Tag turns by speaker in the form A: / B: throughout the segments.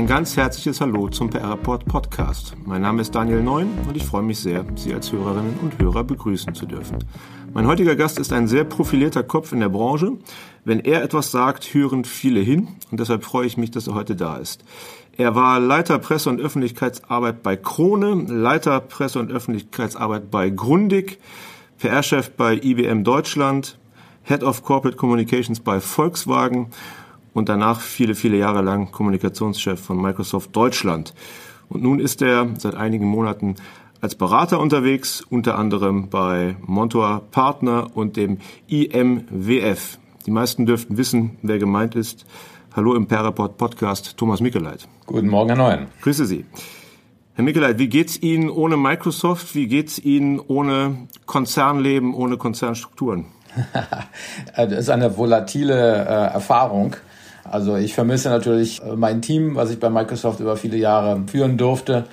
A: Ein ganz herzliches Hallo zum PR Report Podcast. Mein Name ist Daniel Neun und ich freue mich sehr, Sie als Hörerinnen und Hörer begrüßen zu dürfen. Mein heutiger Gast ist ein sehr profilierter Kopf in der Branche. Wenn er etwas sagt, hören viele hin und deshalb freue ich mich, dass er heute da ist. Er war Leiter Presse- und Öffentlichkeitsarbeit bei Krone, Leiter Presse- und Öffentlichkeitsarbeit bei Grundig, PR-Chef bei IBM Deutschland, Head of Corporate Communications bei Volkswagen und danach viele, viele Jahre lang Kommunikationschef von Microsoft Deutschland. Und nun ist er seit einigen Monaten als Berater unterwegs, unter anderem bei Montour Partner und dem IMWF. Die meisten dürften wissen, wer gemeint ist. Hallo im Perreport Podcast, Thomas Mickeleit.
B: Guten Morgen, Herr Neuen.
A: Grüße Sie. Herr Mickeleit, wie geht's Ihnen ohne Microsoft? Wie geht's Ihnen ohne Konzernleben, ohne Konzernstrukturen?
B: das ist eine volatile äh, Erfahrung. Also ich vermisse natürlich äh, mein Team, was ich bei Microsoft über viele Jahre führen durfte.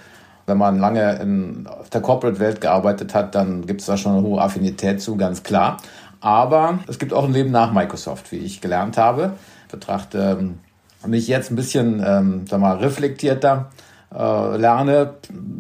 B: Wenn man lange in auf der Corporate-Welt gearbeitet hat, dann gibt es da schon eine hohe Affinität zu, ganz klar. Aber es gibt auch ein Leben nach Microsoft, wie ich gelernt habe. Ich betrachte ähm, mich jetzt ein bisschen, ähm, sag mal, reflektierter äh, lerne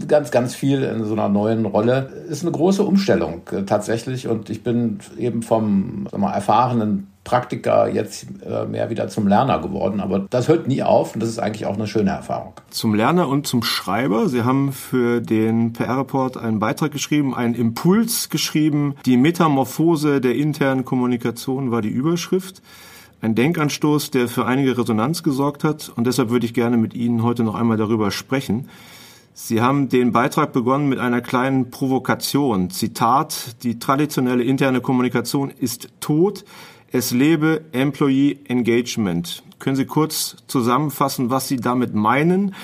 B: ganz, ganz viel in so einer neuen Rolle. Ist eine große Umstellung äh, tatsächlich und ich bin eben vom sag mal, erfahrenen Praktiker jetzt äh, mehr wieder zum Lerner geworden. Aber das hört nie auf und das ist eigentlich auch eine schöne Erfahrung.
A: Zum Lerner und zum Schreiber. Sie haben für den PR-Report einen Beitrag geschrieben, einen Impuls geschrieben. Die Metamorphose der internen Kommunikation war die Überschrift ein Denkanstoß, der für einige Resonanz gesorgt hat. Und deshalb würde ich gerne mit Ihnen heute noch einmal darüber sprechen. Sie haben den Beitrag begonnen mit einer kleinen Provokation. Zitat, die traditionelle interne Kommunikation ist tot. Es lebe Employee Engagement. Können Sie kurz zusammenfassen, was Sie damit meinen?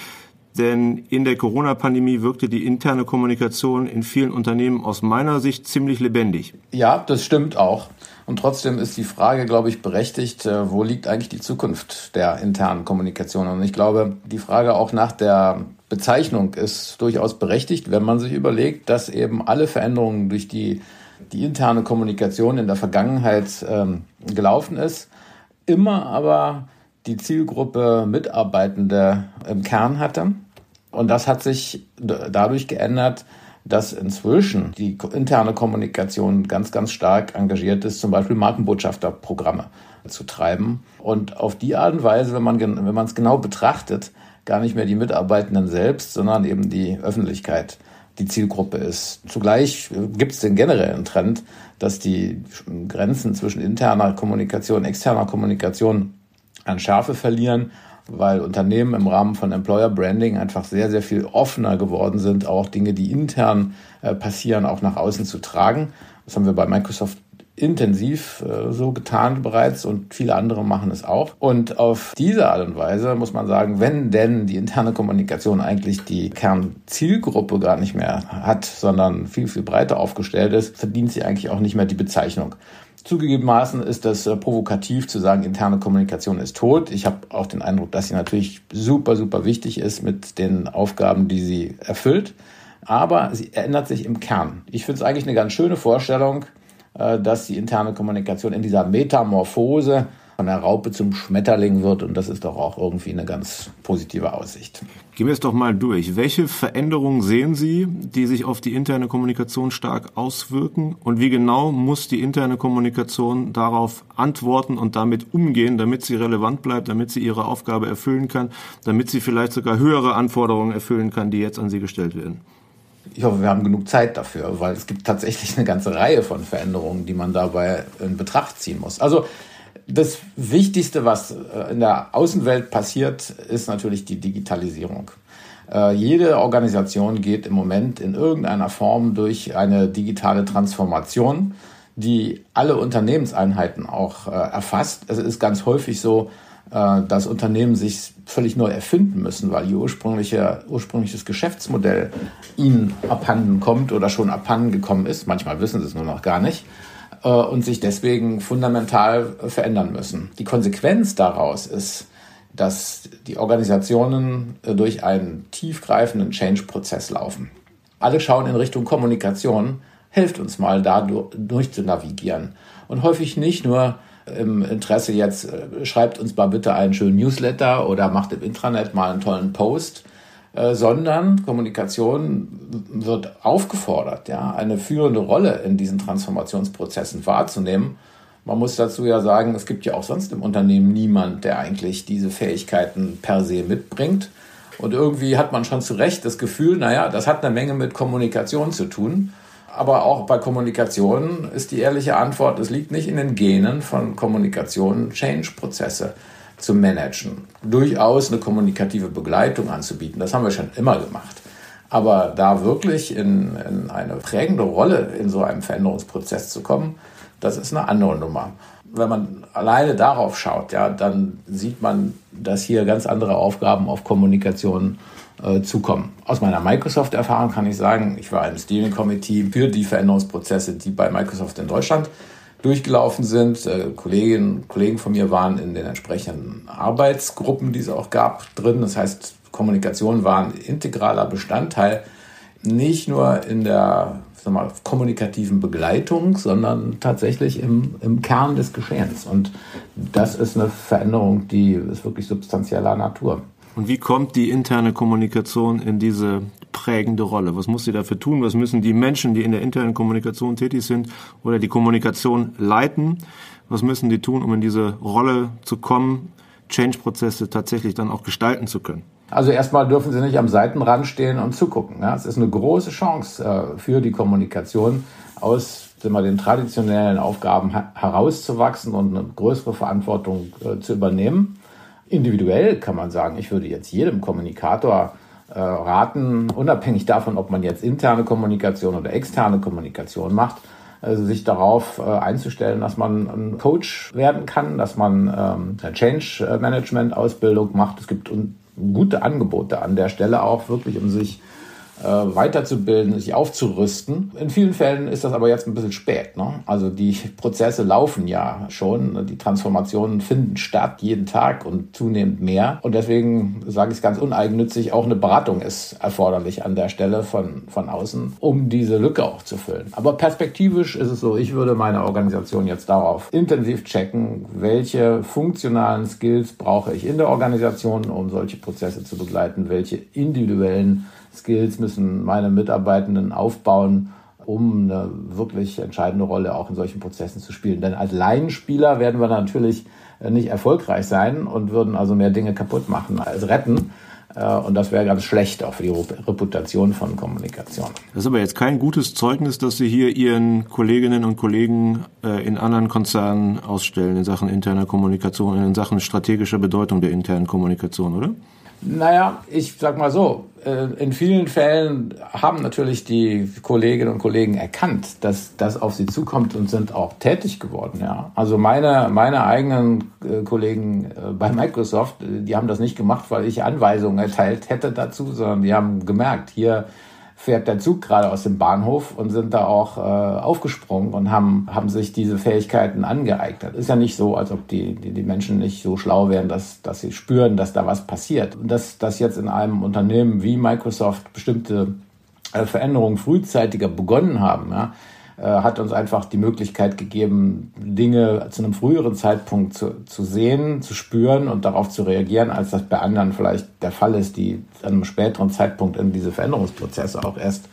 A: Denn in der Corona-Pandemie wirkte die interne Kommunikation in vielen Unternehmen aus meiner Sicht ziemlich lebendig.
B: Ja, das stimmt auch. Und trotzdem ist die Frage, glaube ich, berechtigt, äh, wo liegt eigentlich die Zukunft der internen Kommunikation? Und ich glaube, die Frage auch nach der Bezeichnung ist durchaus berechtigt, wenn man sich überlegt, dass eben alle Veränderungen durch die, die interne Kommunikation in der Vergangenheit ähm, gelaufen ist, immer aber die Zielgruppe Mitarbeitende im Kern hatte. Und das hat sich dadurch geändert, dass inzwischen die interne Kommunikation ganz, ganz stark engagiert ist, zum Beispiel Markenbotschafterprogramme zu treiben. Und auf die Art und Weise, wenn man wenn man es genau betrachtet, gar nicht mehr die Mitarbeitenden selbst, sondern eben die Öffentlichkeit die Zielgruppe ist. Zugleich gibt es den generellen Trend, dass die Grenzen zwischen interner Kommunikation, externer Kommunikation an Schärfe verlieren weil Unternehmen im Rahmen von Employer Branding einfach sehr, sehr viel offener geworden sind, auch Dinge, die intern äh, passieren, auch nach außen zu tragen. Das haben wir bei Microsoft intensiv äh, so getan bereits und viele andere machen es auch. Und auf diese Art und Weise muss man sagen, wenn denn die interne Kommunikation eigentlich die Kernzielgruppe gar nicht mehr hat, sondern viel, viel breiter aufgestellt ist, verdient sie eigentlich auch nicht mehr die Bezeichnung. Zugegebenermaßen ist das äh, provokativ zu sagen, interne Kommunikation ist tot. Ich habe auch den Eindruck, dass sie natürlich super, super wichtig ist mit den Aufgaben, die sie erfüllt. Aber sie ändert sich im Kern. Ich finde es eigentlich eine ganz schöne Vorstellung, dass die interne Kommunikation in dieser Metamorphose von der Raupe zum Schmetterling wird. Und das ist doch auch irgendwie eine ganz positive Aussicht.
A: Gehen wir es doch mal durch. Welche Veränderungen sehen Sie, die sich auf die interne Kommunikation stark auswirken? Und wie genau muss die interne Kommunikation darauf antworten und damit umgehen, damit sie relevant bleibt, damit sie ihre Aufgabe erfüllen kann, damit sie vielleicht sogar höhere Anforderungen erfüllen kann, die jetzt an sie gestellt werden?
B: Ich hoffe, wir haben genug Zeit dafür, weil es gibt tatsächlich eine ganze Reihe von Veränderungen, die man dabei in Betracht ziehen muss. Also das Wichtigste, was äh, in der Außenwelt passiert, ist natürlich die Digitalisierung. Äh, jede Organisation geht im Moment in irgendeiner Form durch eine digitale Transformation, die alle Unternehmenseinheiten auch äh, erfasst. Es ist ganz häufig so, äh, dass Unternehmen sich völlig neu erfinden müssen, weil ihr ursprüngliche, ursprüngliches Geschäftsmodell ihnen abhanden kommt oder schon abhanden gekommen ist. Manchmal wissen sie es nur noch gar nicht äh, und sich deswegen fundamental verändern müssen. Die Konsequenz daraus ist, dass die Organisationen äh, durch einen tiefgreifenden Change-Prozess laufen. Alle schauen in Richtung Kommunikation, hilft uns mal da durch zu navigieren. Und häufig nicht nur im Interesse jetzt, äh, schreibt uns mal bitte einen schönen Newsletter oder macht im Intranet mal einen tollen Post, äh, sondern Kommunikation wird aufgefordert, ja, eine führende Rolle in diesen Transformationsprozessen wahrzunehmen. Man muss dazu ja sagen, es gibt ja auch sonst im Unternehmen niemand, der eigentlich diese Fähigkeiten per se mitbringt. Und irgendwie hat man schon zu Recht das Gefühl, naja, das hat eine Menge mit Kommunikation zu tun. Aber auch bei Kommunikation ist die ehrliche Antwort, es liegt nicht in den Genen von Kommunikation, Change-Prozesse zu managen. Durchaus eine kommunikative Begleitung anzubieten, das haben wir schon immer gemacht. Aber da wirklich in, in eine prägende Rolle in so einem Veränderungsprozess zu kommen, das ist eine andere Nummer. Wenn man alleine darauf schaut, ja, dann sieht man, dass hier ganz andere Aufgaben auf Kommunikation äh, zukommen. Aus meiner Microsoft-Erfahrung kann ich sagen, ich war im Steering Committee für die Veränderungsprozesse, die bei Microsoft in Deutschland durchgelaufen sind. Äh, Kolleginnen Kollegen von mir waren in den entsprechenden Arbeitsgruppen, die es auch gab, drin. Das heißt, Kommunikation war ein integraler Bestandteil, nicht nur in der mal, kommunikativen Begleitung, sondern tatsächlich im, im Kern des Geschehens. Und das ist eine Veränderung, die ist wirklich substanzieller Natur.
A: Und wie kommt die interne Kommunikation in diese prägende Rolle? Was muss sie dafür tun? Was müssen die Menschen, die in der internen Kommunikation tätig sind oder die Kommunikation leiten, was müssen die tun, um in diese Rolle zu kommen, Change-Prozesse tatsächlich dann auch gestalten zu können?
B: Also erstmal dürfen sie nicht am Seitenrand stehen und zugucken. Ja? Es ist eine große Chance äh, für die Kommunikation aus mal, den traditionellen Aufgaben herauszuwachsen und eine größere Verantwortung äh, zu übernehmen individuell kann man sagen, ich würde jetzt jedem Kommunikator äh, raten, unabhängig davon, ob man jetzt interne Kommunikation oder externe Kommunikation macht, also sich darauf äh, einzustellen, dass man ein Coach werden kann, dass man ähm, Change Management Ausbildung macht. Es gibt gute Angebote an der Stelle auch wirklich, um sich äh, weiterzubilden, sich aufzurüsten. In vielen Fällen ist das aber jetzt ein bisschen spät. Ne? Also die Prozesse laufen ja schon, die Transformationen finden statt jeden Tag und zunehmend mehr. Und deswegen sage ich es ganz uneigennützig, auch eine Beratung ist erforderlich an der Stelle von, von außen, um diese Lücke auch zu füllen. Aber perspektivisch ist es so, ich würde meine Organisation jetzt darauf intensiv checken, welche funktionalen Skills brauche ich in der Organisation, um solche Prozesse zu begleiten, welche individuellen Skills müssen meine Mitarbeitenden aufbauen, um eine wirklich entscheidende Rolle auch in solchen Prozessen zu spielen. Denn als Laienspieler werden wir natürlich äh, nicht erfolgreich sein und würden also mehr Dinge kaputt machen als retten. Äh, und das wäre ganz schlecht auch für die Reputation von Kommunikation.
A: Das ist aber jetzt kein gutes Zeugnis, dass Sie hier Ihren Kolleginnen und Kollegen äh, in anderen Konzernen ausstellen in Sachen interner Kommunikation, in Sachen strategischer Bedeutung der internen Kommunikation, oder?
B: Naja, ich sag mal so, äh, in vielen Fällen haben natürlich die Kolleginnen und Kollegen erkannt, dass das auf sie zukommt und sind auch tätig geworden. Ja. Also meine, meine eigenen äh, Kollegen äh, bei Microsoft, die haben das nicht gemacht, weil ich Anweisungen erteilt hätte dazu, sondern die haben gemerkt, hier fährt der Zug gerade aus dem Bahnhof und sind da auch äh, aufgesprungen und haben, haben sich diese Fähigkeiten angeeignet. Ist ja nicht so, als ob die, die, die Menschen nicht so schlau wären, dass, dass sie spüren, dass da was passiert. Und dass, dass jetzt in einem Unternehmen wie Microsoft bestimmte äh, Veränderungen frühzeitiger begonnen haben, ja, hat uns einfach die Möglichkeit gegeben, Dinge zu einem früheren Zeitpunkt zu, zu sehen, zu spüren und darauf zu reagieren, als das bei anderen vielleicht der Fall ist, die zu einem späteren Zeitpunkt in diese Veränderungsprozesse auch erst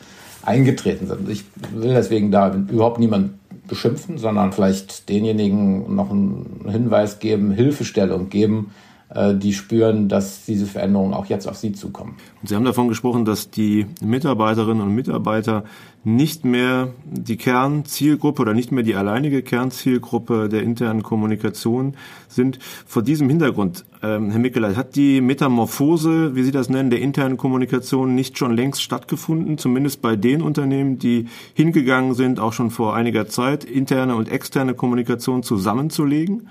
B: eingetreten sind. Ich will deswegen da überhaupt niemand beschimpfen, sondern vielleicht denjenigen noch einen Hinweis geben, Hilfestellung geben, äh, die spüren, dass diese Veränderungen auch jetzt auf sie zukommen.
A: Und Sie haben davon gesprochen, dass die Mitarbeiterinnen und Mitarbeiter nicht mehr die Kernzielgruppe oder nicht mehr die alleinige Kernzielgruppe der internen Kommunikation sind. Vor diesem Hintergrund, ähm, Herr Mickeleit, hat die Metamorphose, wie Sie das nennen, der internen Kommunikation nicht schon längst stattgefunden, zumindest bei den Unternehmen, die hingegangen sind, auch schon vor einiger Zeit, interne und externe Kommunikation zusammenzulegen?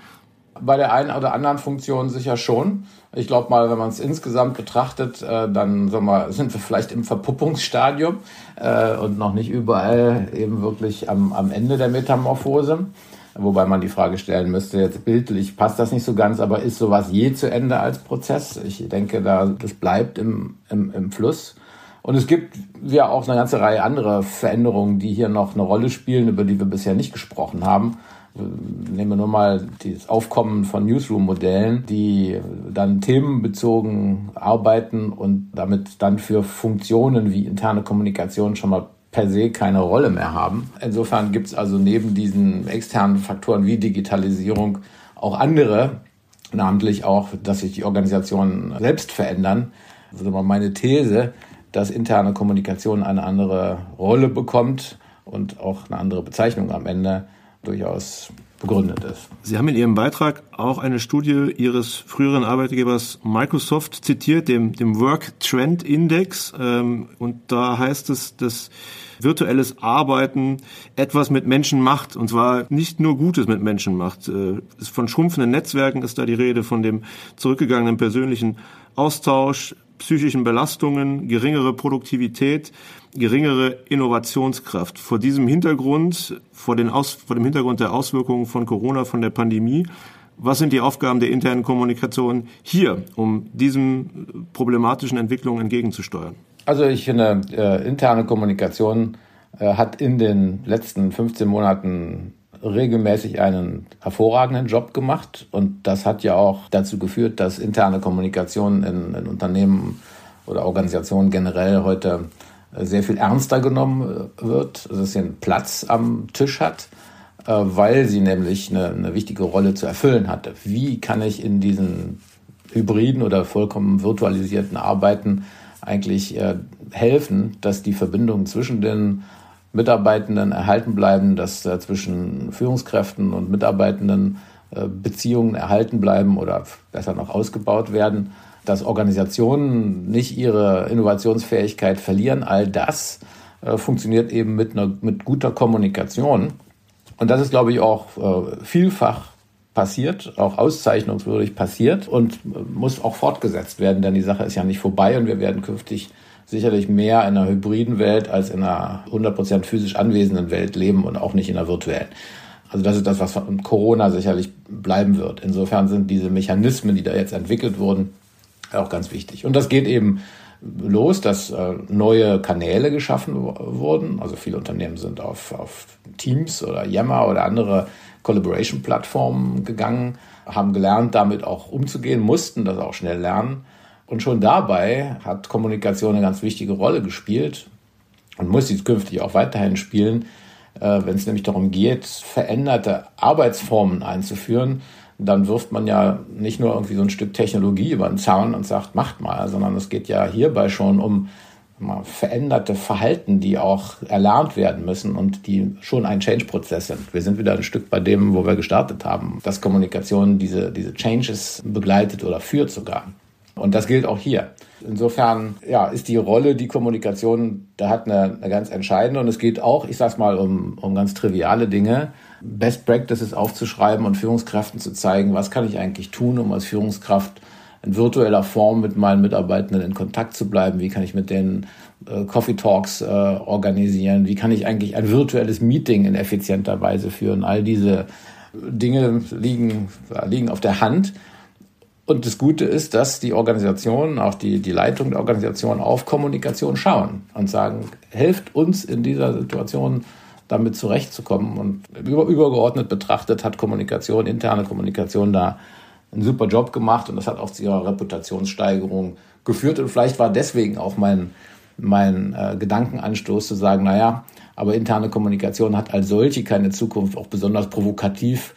B: Bei der einen oder anderen Funktion sicher schon. Ich glaube mal, wenn man es insgesamt betrachtet, äh, dann sagen wir, sind wir vielleicht im Verpuppungsstadium äh, und noch nicht überall eben wirklich am, am Ende der Metamorphose. Wobei man die Frage stellen müsste, jetzt bildlich passt das nicht so ganz, aber ist sowas je zu Ende als Prozess? Ich denke, da, das bleibt im, im, im Fluss. Und es gibt ja auch eine ganze Reihe anderer Veränderungen, die hier noch eine Rolle spielen, über die wir bisher nicht gesprochen haben. Nehmen wir nur mal das Aufkommen von Newsroom-Modellen, die dann themenbezogen arbeiten und damit dann für Funktionen wie interne Kommunikation schon mal per se keine Rolle mehr haben. Insofern gibt es also neben diesen externen Faktoren wie Digitalisierung auch andere, namentlich auch, dass sich die Organisationen selbst verändern. Also meine These, dass interne Kommunikation eine andere Rolle bekommt und auch eine andere Bezeichnung am Ende durchaus begründet ist.
A: Sie haben in Ihrem Beitrag auch eine Studie Ihres früheren Arbeitgebers Microsoft zitiert, dem, dem Work Trend Index. Ähm, und da heißt es, dass virtuelles Arbeiten etwas mit Menschen macht. Und zwar nicht nur Gutes mit Menschen macht. Äh, von schrumpfenden Netzwerken ist da die Rede, von dem zurückgegangenen persönlichen Austausch, psychischen Belastungen, geringere Produktivität, geringere Innovationskraft. Vor diesem Hintergrund, vor, den Aus, vor dem Hintergrund der Auswirkungen von Corona, von der Pandemie, was sind die Aufgaben der internen Kommunikation hier, um diesen problematischen Entwicklungen entgegenzusteuern?
B: Also ich finde, äh, interne Kommunikation äh, hat in den letzten 15 Monaten regelmäßig einen hervorragenden Job gemacht und das hat ja auch dazu geführt, dass interne Kommunikation in, in Unternehmen oder Organisationen generell heute sehr viel ernster genommen äh, wird, dass sie einen Platz am Tisch hat, äh, weil sie nämlich eine, eine wichtige Rolle zu erfüllen hatte. Wie kann ich in diesen hybriden oder vollkommen virtualisierten Arbeiten eigentlich helfen, dass die Verbindung zwischen den Mitarbeitenden erhalten bleiben, dass äh, zwischen Führungskräften und Mitarbeitenden äh, Beziehungen erhalten bleiben oder besser noch ausgebaut werden, dass Organisationen nicht ihre Innovationsfähigkeit verlieren. All das äh, funktioniert eben mit, einer, mit guter Kommunikation. Und das ist, glaube ich, auch äh, vielfach passiert, auch auszeichnungswürdig passiert und äh, muss auch fortgesetzt werden, denn die Sache ist ja nicht vorbei und wir werden künftig sicherlich mehr in einer hybriden Welt als in einer 100% physisch anwesenden Welt leben und auch nicht in einer virtuellen. Also das ist das, was von Corona sicherlich bleiben wird. Insofern sind diese Mechanismen, die da jetzt entwickelt wurden, auch ganz wichtig. Und das geht eben los, dass äh, neue Kanäle geschaffen wurden. Also viele Unternehmen sind auf, auf Teams oder Yammer oder andere Collaboration-Plattformen gegangen, haben gelernt, damit auch umzugehen, mussten das auch schnell lernen und schon dabei hat Kommunikation eine ganz wichtige Rolle gespielt und muss sie künftig auch weiterhin spielen, äh, wenn es nämlich darum geht, veränderte Arbeitsformen einzuführen. Dann wirft man ja nicht nur irgendwie so ein Stück Technologie über den Zaun und sagt, macht mal, sondern es geht ja hierbei schon um veränderte Verhalten, die auch erlernt werden müssen und die schon ein Change-Prozess sind. Wir sind wieder ein Stück bei dem, wo wir gestartet haben, dass Kommunikation diese, diese Changes begleitet oder führt sogar. Und das gilt auch hier. Insofern ja, ist die Rolle, die Kommunikation, da hat eine, eine ganz entscheidende. Und es geht auch, ich sag's mal, um, um ganz triviale Dinge. Best Practices aufzuschreiben und Führungskräften zu zeigen, was kann ich eigentlich tun, um als Führungskraft in virtueller Form mit meinen Mitarbeitenden in Kontakt zu bleiben? Wie kann ich mit denen äh, Coffee Talks äh, organisieren? Wie kann ich eigentlich ein virtuelles Meeting in effizienter Weise führen? All diese Dinge liegen, liegen auf der Hand. Und das Gute ist, dass die Organisationen, auch die, die Leitung der Organisation auf Kommunikation schauen und sagen, helft uns in dieser Situation damit zurechtzukommen. Und über, übergeordnet betrachtet hat Kommunikation, interne Kommunikation da einen super Job gemacht und das hat auch zu ihrer Reputationssteigerung geführt. Und vielleicht war deswegen auch mein, mein äh, Gedankenanstoß zu sagen, naja, aber interne Kommunikation hat als solche keine Zukunft, auch besonders provokativ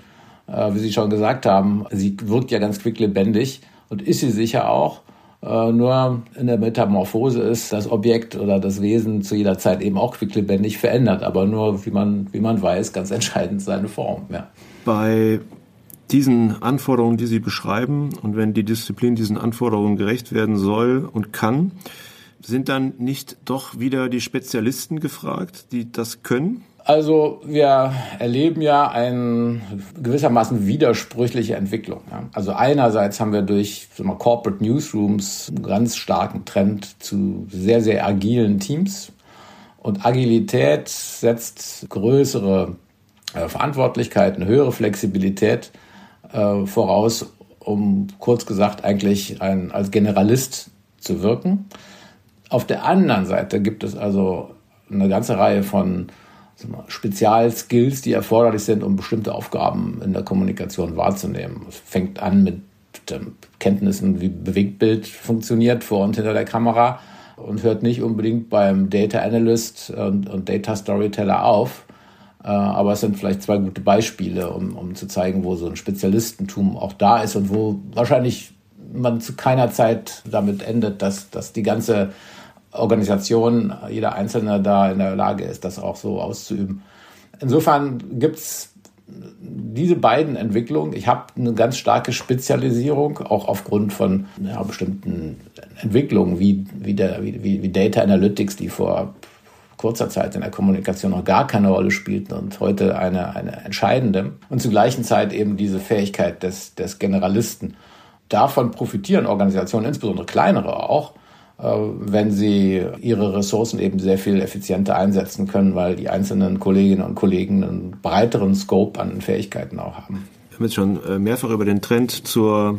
B: äh, wie Sie schon gesagt haben, sie wirkt ja ganz quicklebendig und ist sie sicher auch. Äh, nur in der Metamorphose ist das Objekt oder das Wesen zu jeder Zeit eben auch quicklebendig verändert, aber nur, wie man, wie man weiß, ganz entscheidend seine Form. Ja.
A: Bei diesen Anforderungen, die Sie beschreiben, und wenn die Disziplin diesen Anforderungen gerecht werden soll und kann, sind dann nicht doch wieder die Spezialisten gefragt, die das können?
B: Also wir erleben ja eine gewissermaßen widersprüchliche Entwicklung. Ja. Also einerseits haben wir durch mal, Corporate Newsrooms einen ganz starken Trend zu sehr, sehr agilen Teams. Und Agilität setzt größere äh, Verantwortlichkeiten, höhere Flexibilität äh, voraus, um kurz gesagt eigentlich ein, als Generalist zu wirken. Auf der anderen Seite gibt es also eine ganze Reihe von Spezialskills, die erforderlich sind, um bestimmte Aufgaben in der Kommunikation wahrzunehmen. Es fängt an mit Kenntnissen, wie Bewegtbild funktioniert vor und hinter der Kamera und hört nicht unbedingt beim Data Analyst und, und Data Storyteller auf. Äh, aber es sind vielleicht zwei gute Beispiele, um, um zu zeigen, wo so ein Spezialistentum auch da ist und wo wahrscheinlich man zu keiner Zeit damit endet, dass, dass die ganze Organisation, jeder Einzelne da in der Lage ist, das auch so auszuüben. Insofern gibt es diese beiden Entwicklungen. Ich habe eine ganz starke Spezialisierung, auch aufgrund von ja, bestimmten Entwicklungen wie, wie, der, wie, wie Data Analytics, die vor kurzer Zeit in der Kommunikation noch gar keine Rolle spielten und heute eine, eine entscheidende. Und zur gleichen Zeit eben diese Fähigkeit des, des Generalisten. Davon profitieren Organisationen, insbesondere kleinere auch, wenn sie ihre Ressourcen eben sehr viel effizienter einsetzen können, weil die einzelnen Kolleginnen und Kollegen einen breiteren Scope an Fähigkeiten auch haben.
A: Wir haben jetzt schon äh, mehrfach über den Trend zur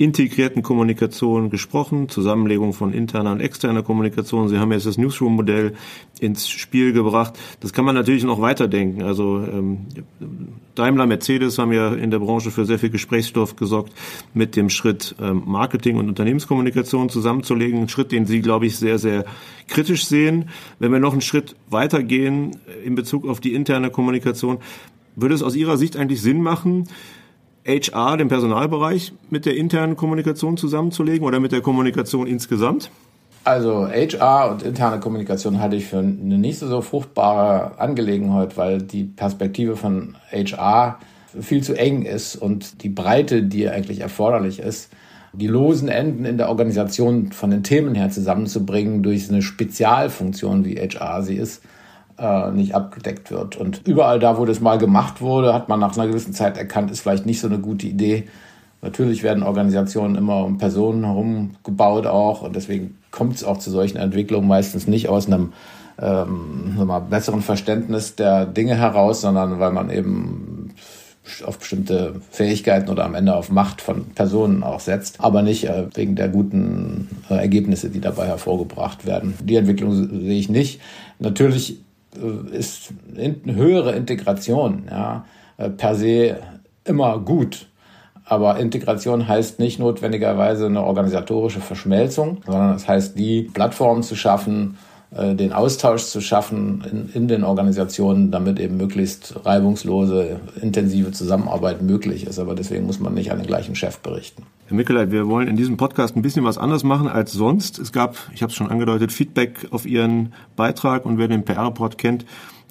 A: integrierten Kommunikation gesprochen, Zusammenlegung von interner und externer Kommunikation. Sie haben jetzt das Newsroom-Modell ins Spiel gebracht. Das kann man natürlich noch weiterdenken. Also ähm, Daimler, Mercedes haben ja in der Branche für sehr viel Gesprächsstoff gesorgt, mit dem Schritt ähm, Marketing und Unternehmenskommunikation zusammenzulegen. Ein Schritt, den Sie, glaube ich, sehr, sehr kritisch sehen. Wenn wir noch einen Schritt weitergehen in Bezug auf die interne Kommunikation, würde es aus Ihrer Sicht eigentlich Sinn machen, HR, den Personalbereich, mit der internen Kommunikation zusammenzulegen oder mit der Kommunikation insgesamt?
B: Also HR und interne Kommunikation halte ich für eine nicht so fruchtbare Angelegenheit, weil die Perspektive von HR viel zu eng ist und die Breite, die eigentlich erforderlich ist, die losen Enden in der Organisation von den Themen her zusammenzubringen durch eine Spezialfunktion, wie HR sie ist, äh, nicht abgedeckt wird. Und überall da, wo das mal gemacht wurde, hat man nach einer gewissen Zeit erkannt, ist vielleicht nicht so eine gute Idee. Natürlich werden Organisationen immer um Personen herum gebaut auch und deswegen kommt es auch zu solchen Entwicklungen meistens nicht aus einem ähm, mal, besseren Verständnis der Dinge heraus, sondern weil man eben auf bestimmte Fähigkeiten oder am Ende auf Macht von Personen auch setzt, aber nicht äh, wegen der guten äh, Ergebnisse, die dabei hervorgebracht werden. Die Entwicklung sehe ich nicht. Natürlich ist eine höhere Integration ja, äh, per se immer gut. Aber Integration heißt nicht notwendigerweise eine organisatorische Verschmelzung, sondern es heißt, die Plattformen zu schaffen, äh, den Austausch zu schaffen in, in den Organisationen, damit eben möglichst reibungslose, intensive Zusammenarbeit möglich ist. Aber deswegen muss man nicht an den gleichen Chef berichten.
A: Herr Mickeleit, wir wollen in diesem Podcast ein bisschen was anders machen als sonst. Es gab, ich habe es schon angedeutet, Feedback auf Ihren Beitrag und wer den PR-Report kennt,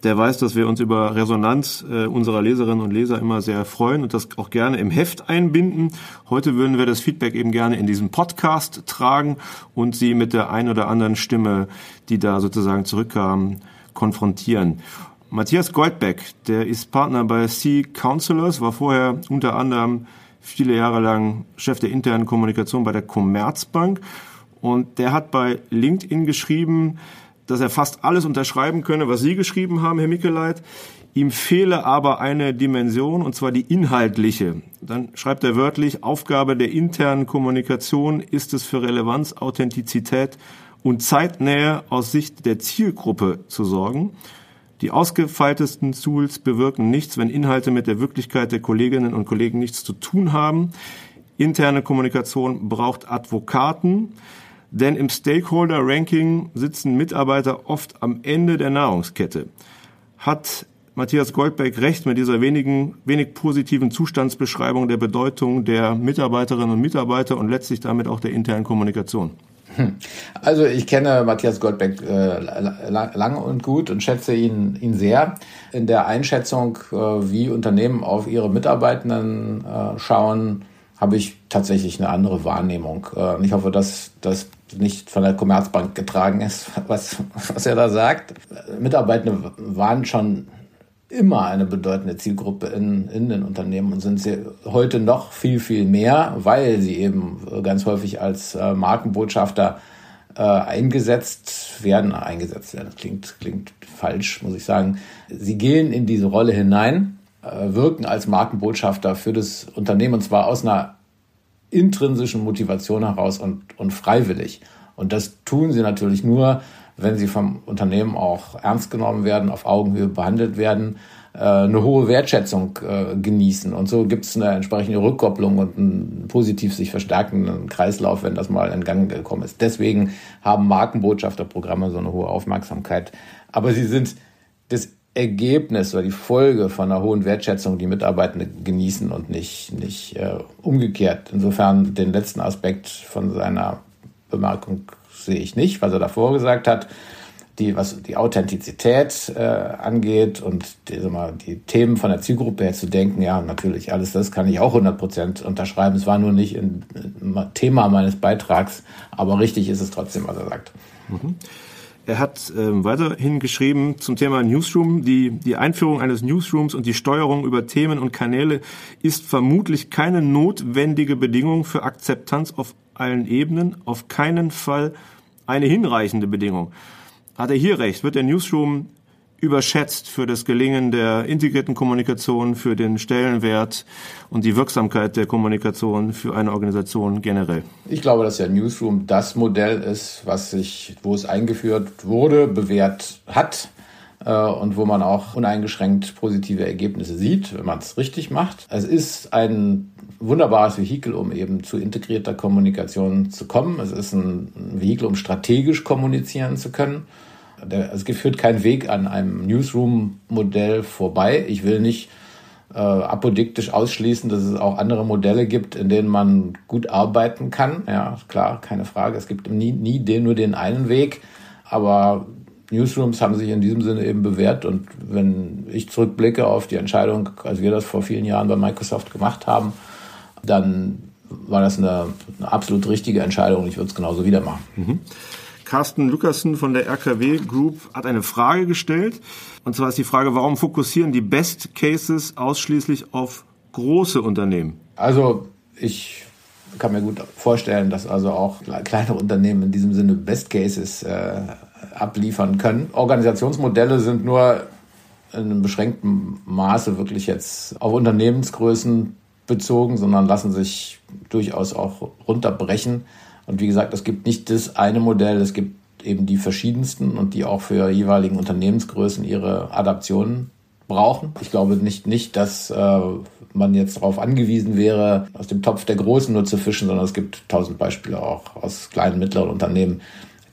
A: der weiß, dass wir uns über Resonanz äh, unserer Leserinnen und Leser immer sehr freuen und das auch gerne im Heft einbinden. Heute würden wir das Feedback eben gerne in diesem Podcast tragen und Sie mit der ein oder anderen Stimme, die da sozusagen zurückkam, konfrontieren. Matthias Goldbeck, der ist Partner bei C Counselors, war vorher unter anderem viele Jahre lang Chef der internen Kommunikation bei der Commerzbank und der hat bei LinkedIn geschrieben, dass er fast alles unterschreiben könne, was Sie geschrieben haben, Herr Mickeleit. Ihm fehle aber eine Dimension, und zwar die inhaltliche. Dann schreibt er wörtlich, Aufgabe der internen Kommunikation ist es für Relevanz, Authentizität und Zeitnähe aus Sicht der Zielgruppe zu sorgen. Die ausgefeiltesten Tools bewirken nichts, wenn Inhalte mit der Wirklichkeit der Kolleginnen und Kollegen nichts zu tun haben. Interne Kommunikation braucht Advokaten, denn im Stakeholder-Ranking sitzen Mitarbeiter oft am Ende der Nahrungskette. Hat Matthias Goldbeck recht mit dieser wenigen, wenig positiven Zustandsbeschreibung der Bedeutung der Mitarbeiterinnen und Mitarbeiter und letztlich damit auch der internen Kommunikation?
B: Hm. Also ich kenne Matthias Goldbeck äh, lange und gut und schätze ihn, ihn sehr. In der Einschätzung, äh, wie Unternehmen auf ihre Mitarbeitenden äh, schauen, habe ich tatsächlich eine andere Wahrnehmung. Äh, ich hoffe, dass das nicht von der Commerzbank getragen ist, was, was er da sagt. Mitarbeitende waren schon immer eine bedeutende Zielgruppe in, in den Unternehmen und sind sie heute noch viel, viel mehr, weil sie eben ganz häufig als äh, Markenbotschafter äh, eingesetzt werden. Eingesetzt werden, das klingt, klingt falsch, muss ich sagen. Sie gehen in diese Rolle hinein, äh, wirken als Markenbotschafter für das Unternehmen und zwar aus einer intrinsischen Motivation heraus und, und freiwillig. Und das tun sie natürlich nur, wenn sie vom Unternehmen auch ernst genommen werden, auf Augenhöhe behandelt werden, äh, eine hohe Wertschätzung äh, genießen. Und so gibt es eine entsprechende Rückkopplung und einen positiv sich verstärkenden Kreislauf, wenn das mal in Gang gekommen ist. Deswegen haben Markenbotschafterprogramme so eine hohe Aufmerksamkeit. Aber sie sind das Ergebnis oder die Folge von einer hohen Wertschätzung, die Mitarbeitende genießen und nicht, nicht äh, umgekehrt. Insofern den letzten Aspekt von seiner Bemerkung sehe ich nicht, was er davor gesagt hat. Die, was die Authentizität äh, angeht und die, mal, die Themen von der Zielgruppe her zu denken, ja, natürlich, alles das kann ich auch 100 Prozent unterschreiben. Es war nur nicht ein Thema meines Beitrags, aber richtig ist es trotzdem, was er sagt.
A: Mhm. Er hat äh, weiterhin geschrieben zum Thema Newsroom. Die, die Einführung eines Newsrooms und die Steuerung über Themen und Kanäle ist vermutlich keine notwendige Bedingung für Akzeptanz auf allen Ebenen, auf keinen Fall eine hinreichende Bedingung. Hat er hier recht? Wird der Newsroom überschätzt für das Gelingen der integrierten Kommunikation, für den Stellenwert und die Wirksamkeit der Kommunikation für eine Organisation generell?
B: Ich glaube, dass der Newsroom das Modell ist, was sich, wo es eingeführt wurde, bewährt hat äh, und wo man auch uneingeschränkt positive Ergebnisse sieht, wenn man es richtig macht. Es ist ein wunderbares Vehikel, um eben zu integrierter Kommunikation zu kommen. Es ist ein Vehikel, um strategisch kommunizieren zu können. Es führt kein Weg an einem Newsroom-Modell vorbei. Ich will nicht äh, apodiktisch ausschließen, dass es auch andere Modelle gibt, in denen man gut arbeiten kann. Ja, klar, keine Frage. Es gibt nie, nie den, nur den einen Weg. Aber Newsrooms haben sich in diesem Sinne eben bewährt. Und wenn ich zurückblicke auf die Entscheidung, als wir das vor vielen Jahren bei Microsoft gemacht haben, dann war das eine, eine absolut richtige Entscheidung. Ich würde es genauso wieder machen. Mhm.
A: Carsten Lukassen von der RKW Group hat eine Frage gestellt. Und zwar ist die Frage, warum fokussieren die Best Cases ausschließlich auf große Unternehmen?
B: Also ich kann mir gut vorstellen, dass also auch kleine Unternehmen in diesem Sinne Best Cases äh, abliefern können. Organisationsmodelle sind nur in einem beschränkten Maße wirklich jetzt auf Unternehmensgrößen bezogen, sondern lassen sich durchaus auch runterbrechen. Und wie gesagt, es gibt nicht das eine Modell, es gibt eben die verschiedensten und die auch für jeweiligen Unternehmensgrößen ihre Adaptionen brauchen. Ich glaube nicht, nicht dass äh, man jetzt darauf angewiesen wäre, aus dem Topf der Großen nur zu fischen, sondern es gibt tausend Beispiele auch aus kleinen, mittleren Unternehmen,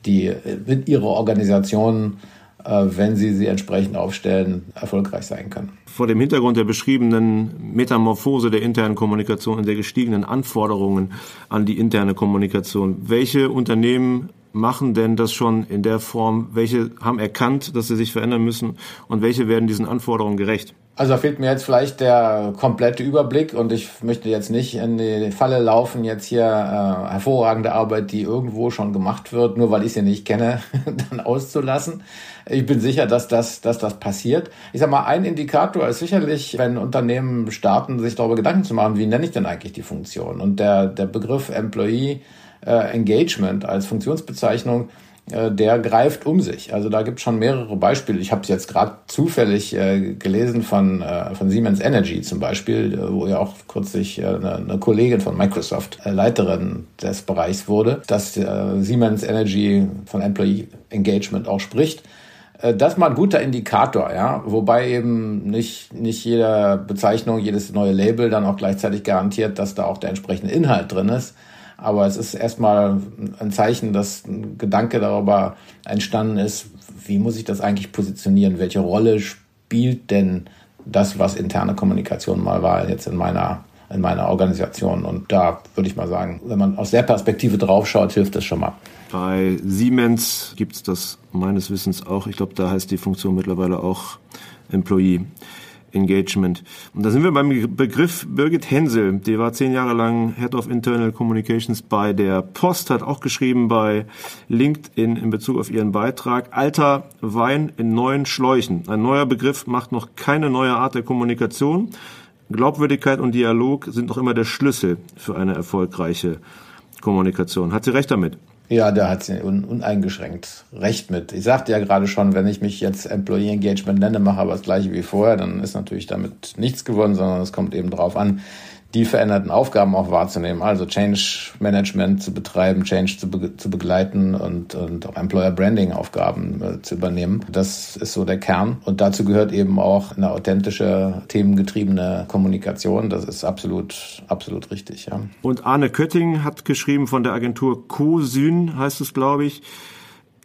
B: die mit ihrer Organisation äh, wenn sie sie entsprechend aufstellen, erfolgreich sein können.
A: Vor dem Hintergrund der beschriebenen Metamorphose der internen Kommunikation und der gestiegenen Anforderungen an die interne Kommunikation, welche Unternehmen machen denn das schon in der Form? Welche haben erkannt, dass sie sich verändern müssen und welche werden diesen Anforderungen gerecht?
B: Also da fehlt mir jetzt vielleicht der komplette Überblick und ich möchte jetzt nicht in die Falle laufen, jetzt hier äh, hervorragende Arbeit, die irgendwo schon gemacht wird, nur weil ich sie nicht kenne, dann auszulassen. Ich bin sicher, dass das, dass das passiert. Ich sag mal, ein Indikator ist sicherlich, wenn Unternehmen starten, sich darüber Gedanken zu machen, wie nenne ich denn eigentlich die Funktion? Und der, der Begriff Employee äh, Engagement als Funktionsbezeichnung, äh, der greift um sich. Also da gibt es schon mehrere Beispiele. Ich habe es jetzt gerade zufällig äh, gelesen von, äh, von Siemens Energy zum Beispiel, äh, wo ja auch kürzlich äh, eine, eine, Kollegin von Microsoft äh, Leiterin des Bereichs wurde, dass äh, Siemens Energy von Employee Engagement auch spricht. Äh, das ist mal ein guter Indikator, ja, wobei eben nicht, nicht jede Bezeichnung, jedes neue Label dann auch gleichzeitig garantiert, dass da auch der entsprechende Inhalt drin ist. Aber es ist erstmal ein Zeichen, dass ein Gedanke darüber entstanden ist, wie muss ich das eigentlich positionieren? Welche Rolle spielt denn das, was interne Kommunikation mal war, jetzt in meiner, in meiner Organisation? Und da würde ich mal sagen, wenn man aus der Perspektive draufschaut, hilft das schon mal.
A: Bei Siemens gibt es das meines Wissens auch. Ich glaube, da heißt die Funktion mittlerweile auch Employee. Engagement. Und da sind wir beim Begriff Birgit Hensel. Die war zehn Jahre lang Head of Internal Communications bei der Post, hat auch geschrieben bei LinkedIn in Bezug auf ihren Beitrag. Alter Wein in neuen Schläuchen. Ein neuer Begriff macht noch keine neue Art der Kommunikation. Glaubwürdigkeit und Dialog sind noch immer der Schlüssel für eine erfolgreiche Kommunikation. Hat sie recht damit?
B: Ja, da hat sie uneingeschränkt recht mit. Ich sagte ja gerade schon, wenn ich mich jetzt Employee Engagement nenne, mache aber das gleiche wie vorher, dann ist natürlich damit nichts gewonnen, sondern es kommt eben darauf an, die veränderten Aufgaben auch wahrzunehmen, also Change Management zu betreiben, Change zu, be zu begleiten und, und auch Employer Branding Aufgaben äh, zu übernehmen. Das ist so der Kern. Und dazu gehört eben auch eine authentische, themengetriebene Kommunikation. Das ist absolut, absolut richtig. Ja.
A: Und Arne Kötting hat geschrieben von der Agentur CoSyn, heißt es, glaube ich,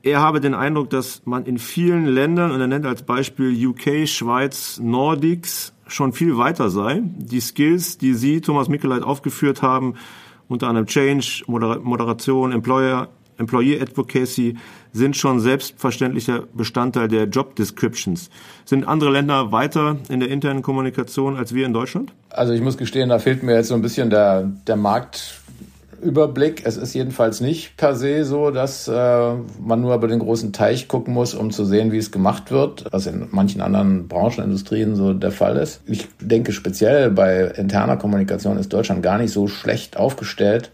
A: er habe den Eindruck, dass man in vielen Ländern, und er nennt als Beispiel UK, Schweiz, Nordics, schon viel weiter sei. Die Skills, die Sie, Thomas Mickeleit, aufgeführt haben, unter anderem Change, Moderation, Employer, Employee Advocacy, sind schon selbstverständlicher Bestandteil der Job Descriptions. Sind andere Länder weiter in der internen Kommunikation als wir in Deutschland?
B: Also ich muss gestehen, da fehlt mir jetzt so ein bisschen der, der Markt Überblick. Es ist jedenfalls nicht per se so, dass äh, man nur über den großen Teich gucken muss, um zu sehen, wie es gemacht wird, was in manchen anderen Branchenindustrien so der Fall ist. Ich denke speziell bei interner Kommunikation ist Deutschland gar nicht so schlecht aufgestellt,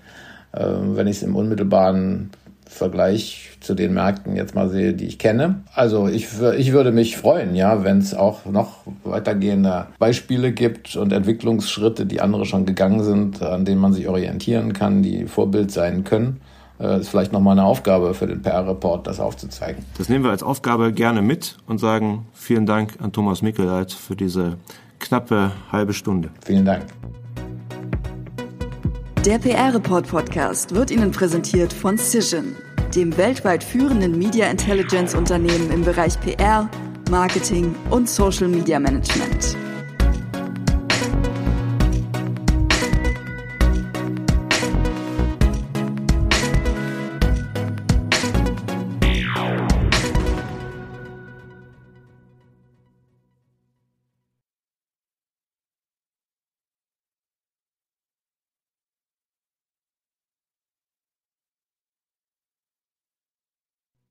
B: äh, wenn ich es im unmittelbaren Vergleich zu den Märkten jetzt mal sehe, die ich kenne. Also ich, ich würde mich freuen, ja, wenn es auch noch weitergehende Beispiele gibt und Entwicklungsschritte, die andere schon gegangen sind, an denen man sich orientieren kann, die Vorbild sein können. Das ist vielleicht nochmal eine Aufgabe für den PR-Report, das aufzuzeigen.
A: Das nehmen wir als Aufgabe gerne mit und sagen vielen Dank an Thomas Mickeleit für diese knappe halbe Stunde.
B: Vielen Dank.
C: Der PR-Report Podcast wird Ihnen präsentiert von Cision, dem weltweit führenden Media Intelligence Unternehmen im Bereich PR, Marketing und Social Media Management.